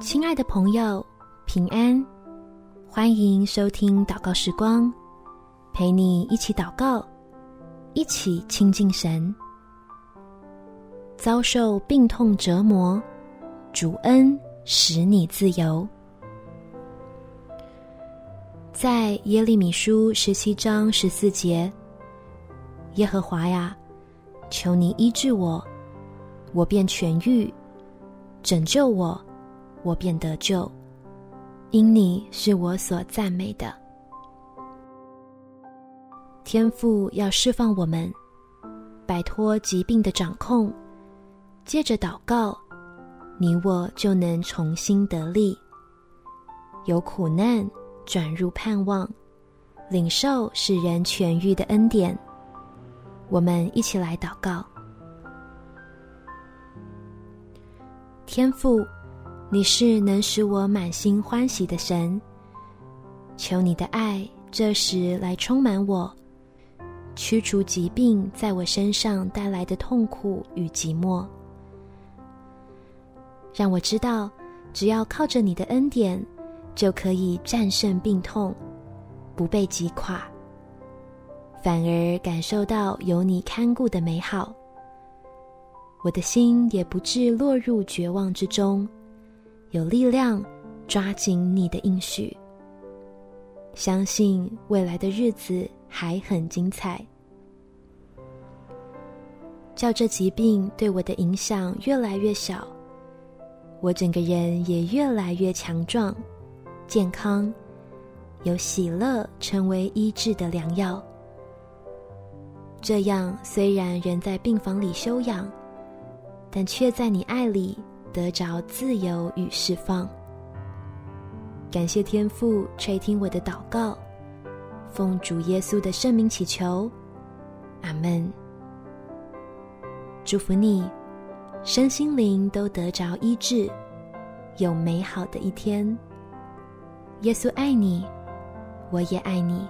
亲爱的朋友，平安！欢迎收听祷告时光，陪你一起祷告，一起亲近神。遭受病痛折磨，主恩使你自由。在耶利米书十七章十四节，耶和华呀，求你医治我，我便痊愈；拯救我，我便得救，因你是我所赞美的。天父要释放我们，摆脱疾病的掌控，借着祷告，你我就能重新得力，由苦难转入盼望，领受使人痊愈的恩典。我们一起来祷告，天父。你是能使我满心欢喜的神，求你的爱这时来充满我，驱除疾病在我身上带来的痛苦与寂寞，让我知道，只要靠着你的恩典，就可以战胜病痛，不被击垮，反而感受到有你看顾的美好，我的心也不致落入绝望之中。有力量抓紧你的应许，相信未来的日子还很精彩。叫这疾病对我的影响越来越小，我整个人也越来越强壮、健康，有喜乐成为医治的良药。这样虽然人在病房里休养，但却在你爱里。得着自由与释放，感谢天父垂听我的祷告，奉主耶稣的圣名祈求，阿门。祝福你，身心灵都得着医治，有美好的一天。耶稣爱你，我也爱你。